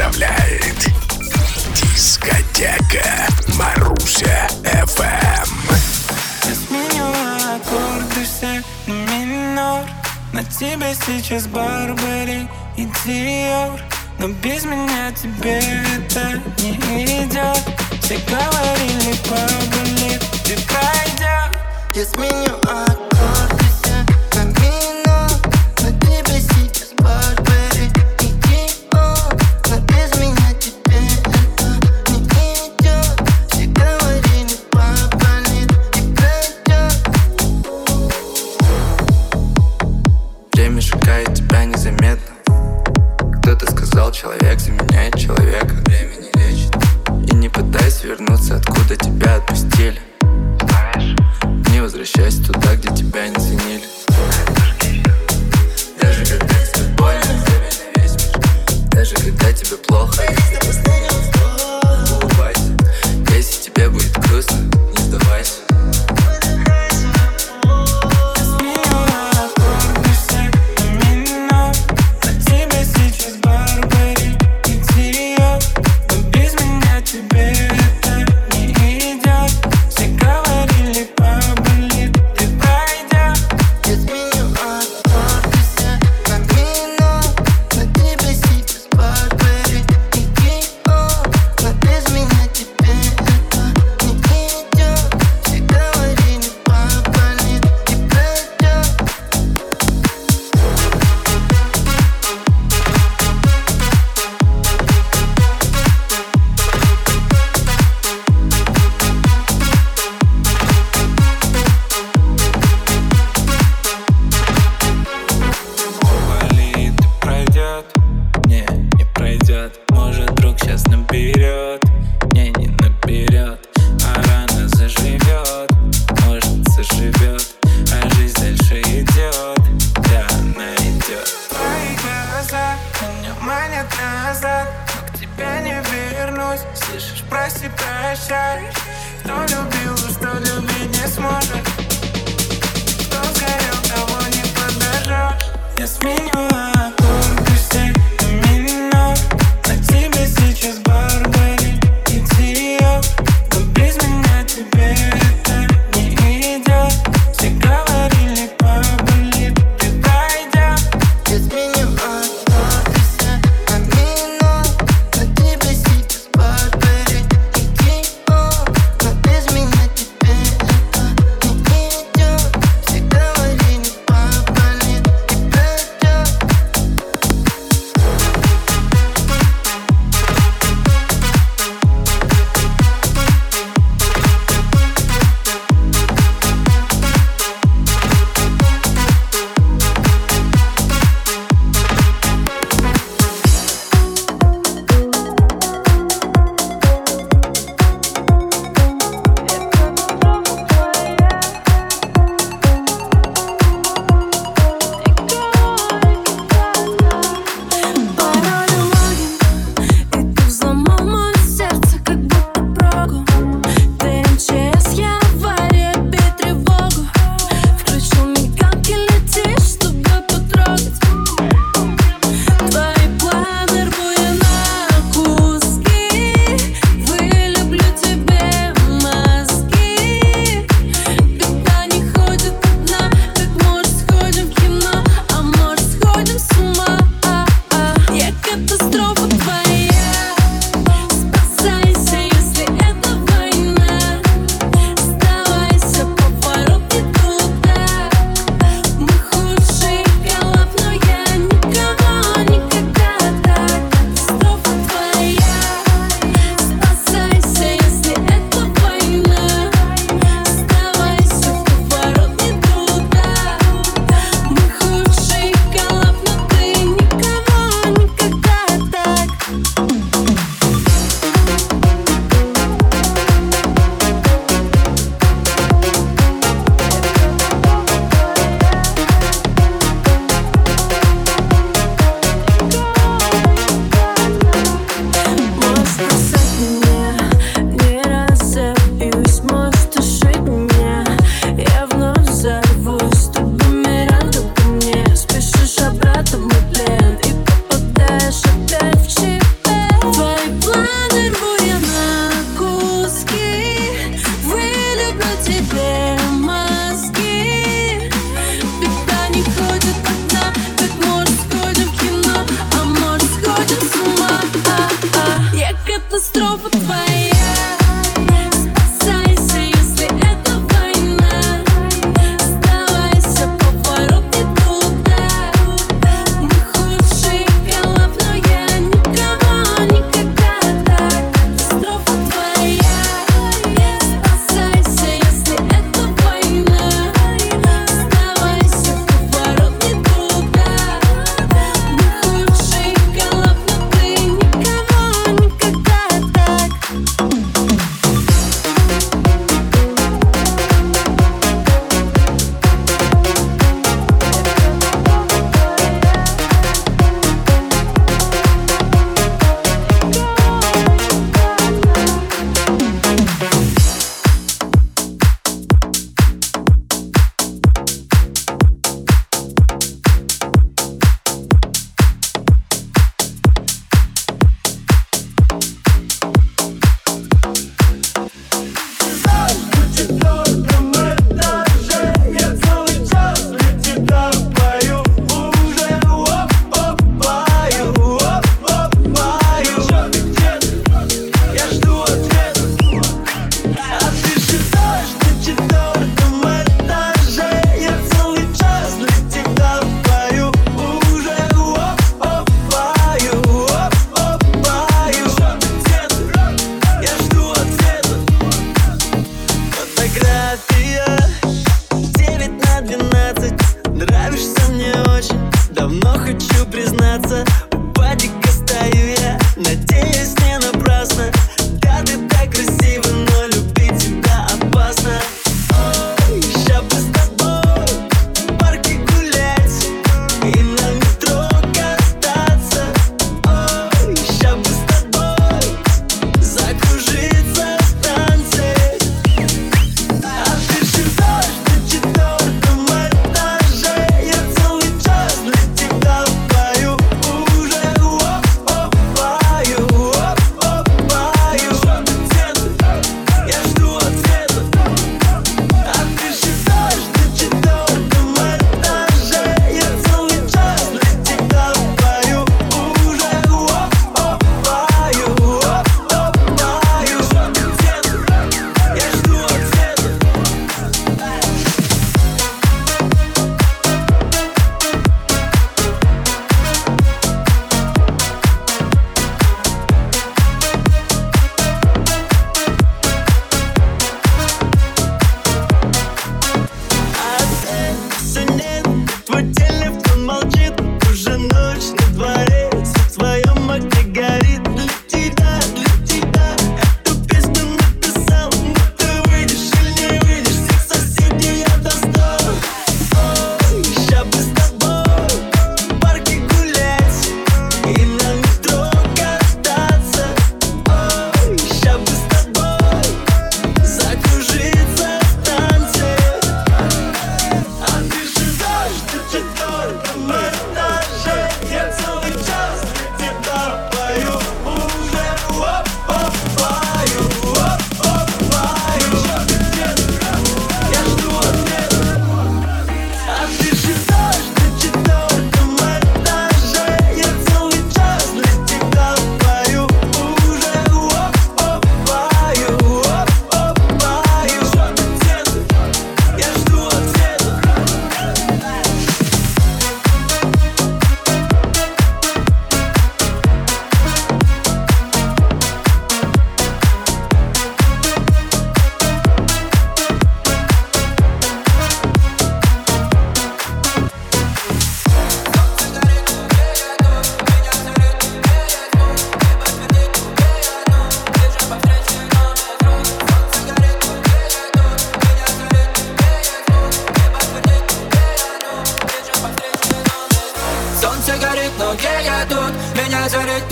представляет Дискотека Маруся ФМ Изменила аккорды все на минор. На тебе сейчас Барбари и Диор. Но без меня тебе это не идет. Все говорили, поболит, ты пройдет Я сменю аккорд.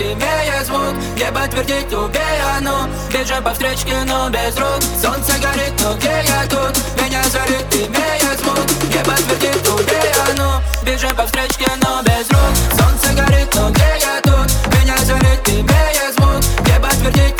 имея звук Небо твердит, убей оно Бежим по встречке, но без рук Солнце горит, но где я тут? Меня зарит, имея звук Небо твердит, убей оно Бежим по встречке, но без рук Солнце горит, но где я тут? Меня зарит, имея звук Небо твердит,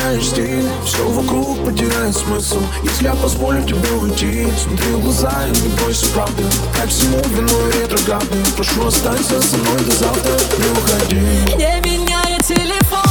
меняешь стиль Все вокруг потеряет смысл. Если я позволю тебе уйти Смотри в глаза и не бойся правды. Как всему виной ретроградный. Прошу останься со мной до завтра. Не уходи. Не меняй телефон.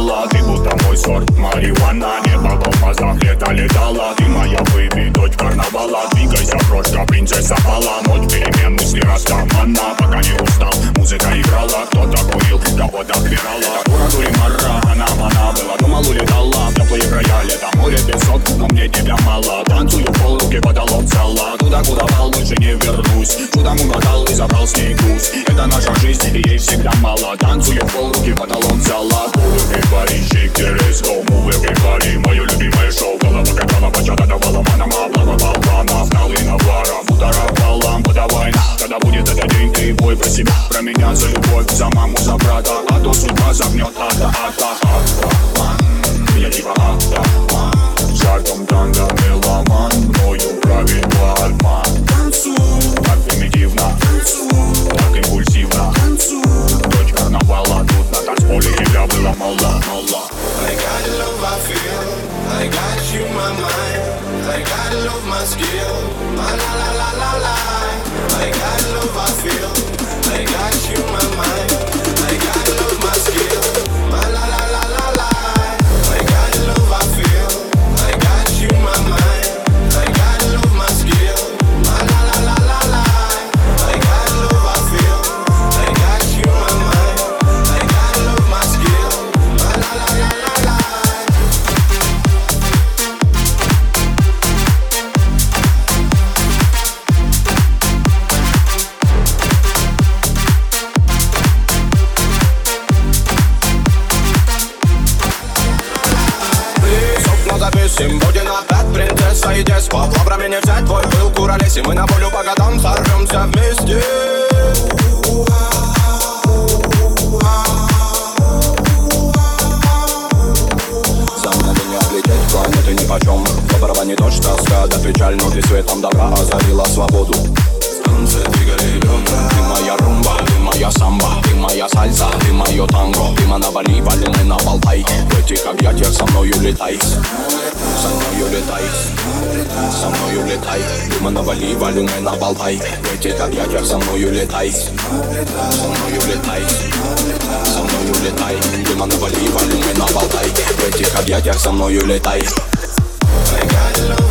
летала Ты будто мой сорт мариуана Небо в глазах лето летала Ты моя а выпей, дочь карнавала. Двигайся прочь, а принцесса пала. Ночь перемен, мысли раскомана Пока не устал, музыка играла. Кто-то курил, кого-то отбирала. Дура дури мара, она мана была. Думал улетала. В теплые края Лето море песок, но мне тебя мало. Танцую пол, руки потолок зала Туда, куда вал, больше не вернусь. Чудом угадал и забрал с ней груз Это наша жизнь, и ей всегда мало. Танцую пол, руки потолок зала Куры, Everybody shake their ass, go move everybody Мое любимое шоу, голова катана, почата давала манам Облава болвана, вдал и наваром Ударовал лампу давай Когда будет этот день, ты бой про себя Про меня, за любовь, за маму, за брата А то судьба загнет ада, ада, ада Я типа ада Жартом танго меломан, мною правит I got love I feel. I got you my mind. I gotta love my skill. I gotta love I feel. I got you my mind. Если мы на полю по годам сорвемся вместе. Сама не облететь планеты ни почем. Доброго не точно а скада печаль, но ты светом добра озарила свободу. Станция, двигали бедра, ты моя румба моя самба, ты моя сальса, ты мое танго Ты монобари, валены на болтайке Лети как ветер, со мною летай Со мною летай, со мною летай Ты монобари, валены на болтайке Лети как ветер, со мною летай Со мною летай, со мною летай Ты монобари, валены на болтайке Лети как ветер, со мною летай I got love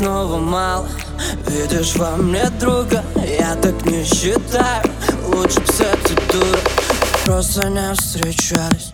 снова мало. Видишь во мне друга, я так не считаю. Лучше б с этой дурой просто не встречались.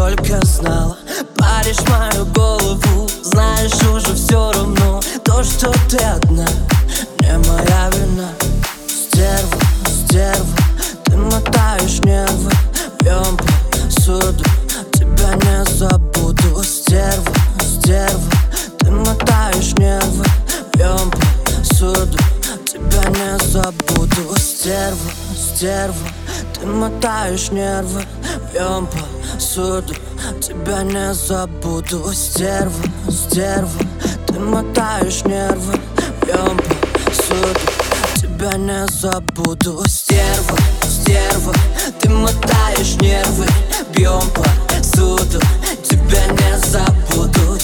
только знал, Паришь мою голову Знаешь, уже все равно. То, что ты одна Не моя вина. Стерва, стерва Ты мотаешь нервы. Пьем посуду Тебя не забуду. Стерва, стерва Ты мотаешь нервы. Пьем посуду Тебя не забуду. Стерва, стерва Ты мотаешь нервы идем по суду Тебя не забуду. Стерва, стерва Ты мотаешь нервы. Идем по суду Тебя не забуду. Стерва, стерва Ты мотаешь нервы. Бьем по суду Тебя не забуду.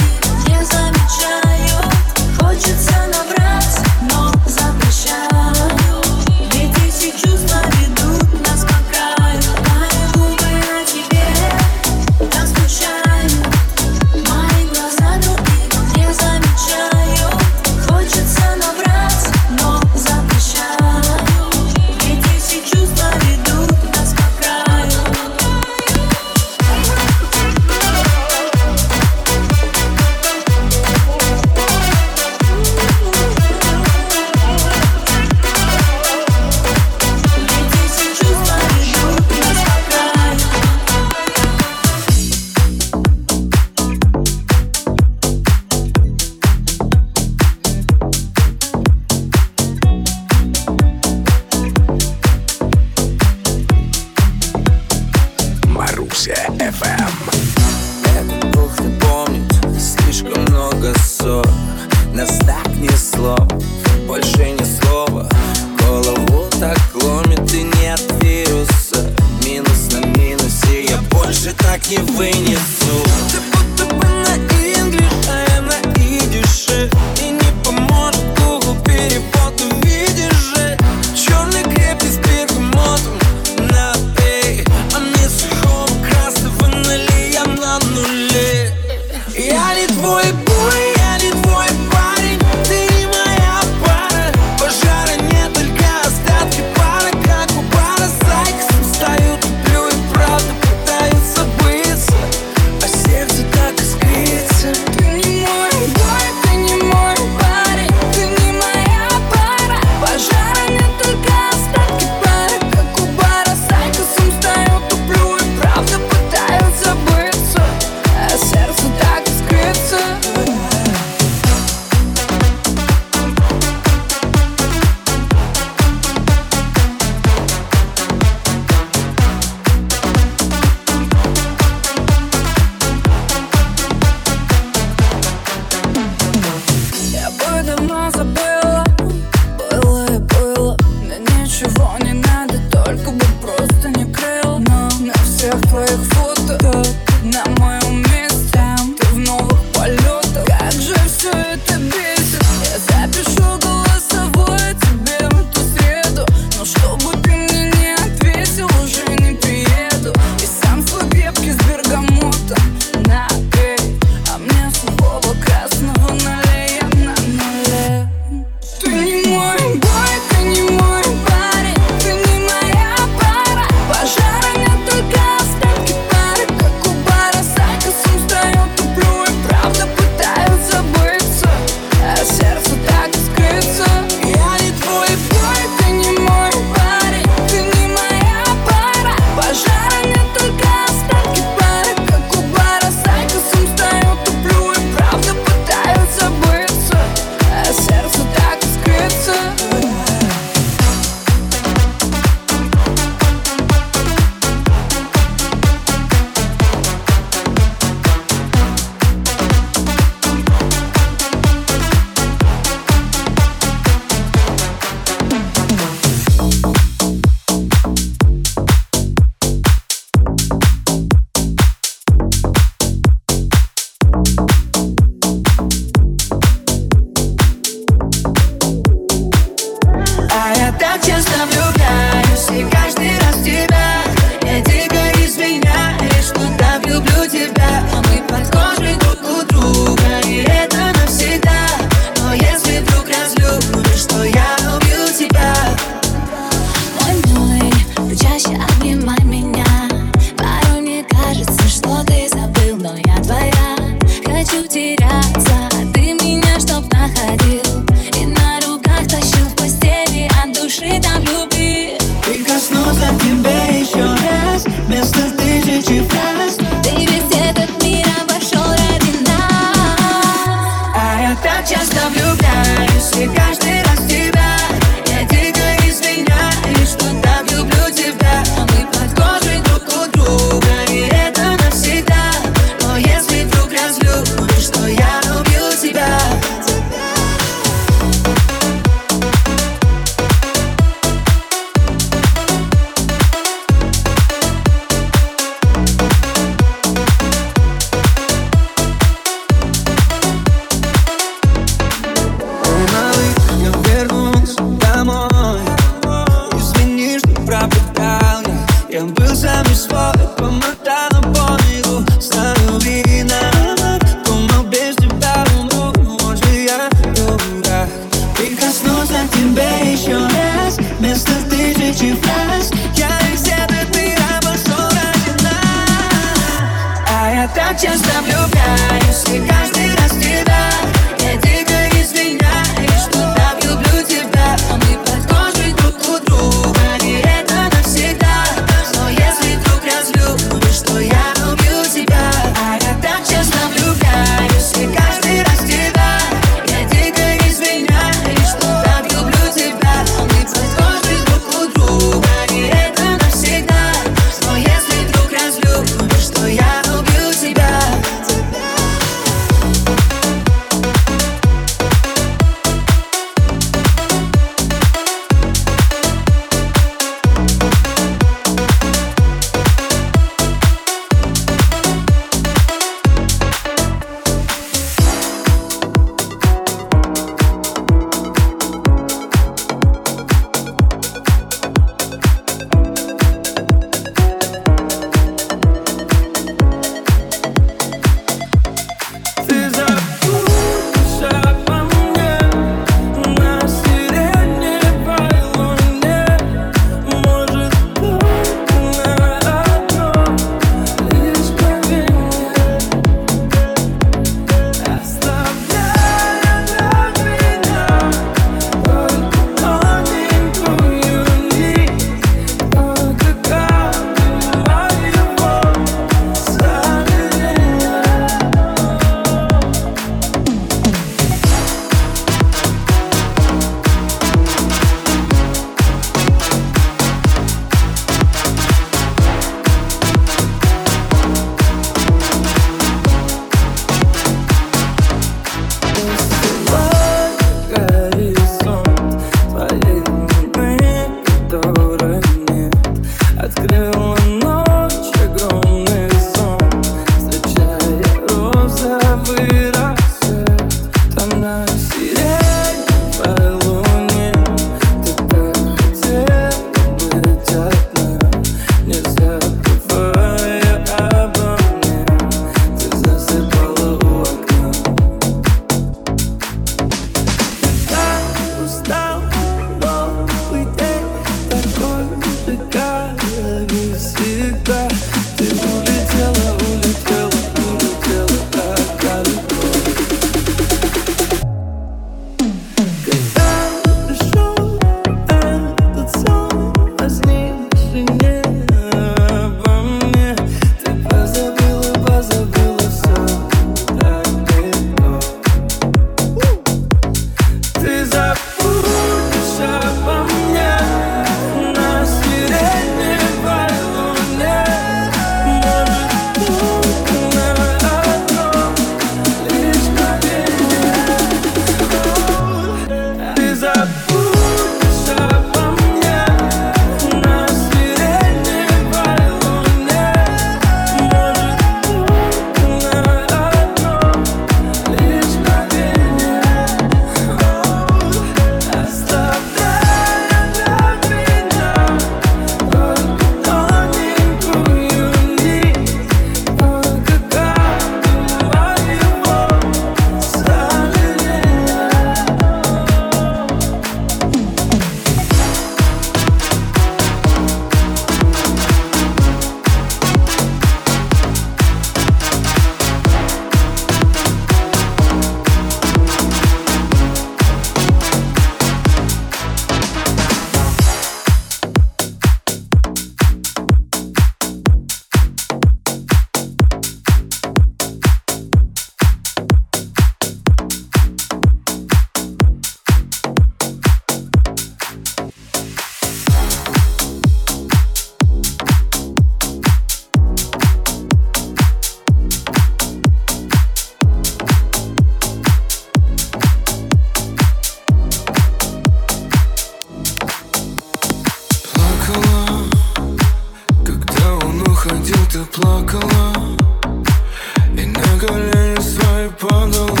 Колени свои падала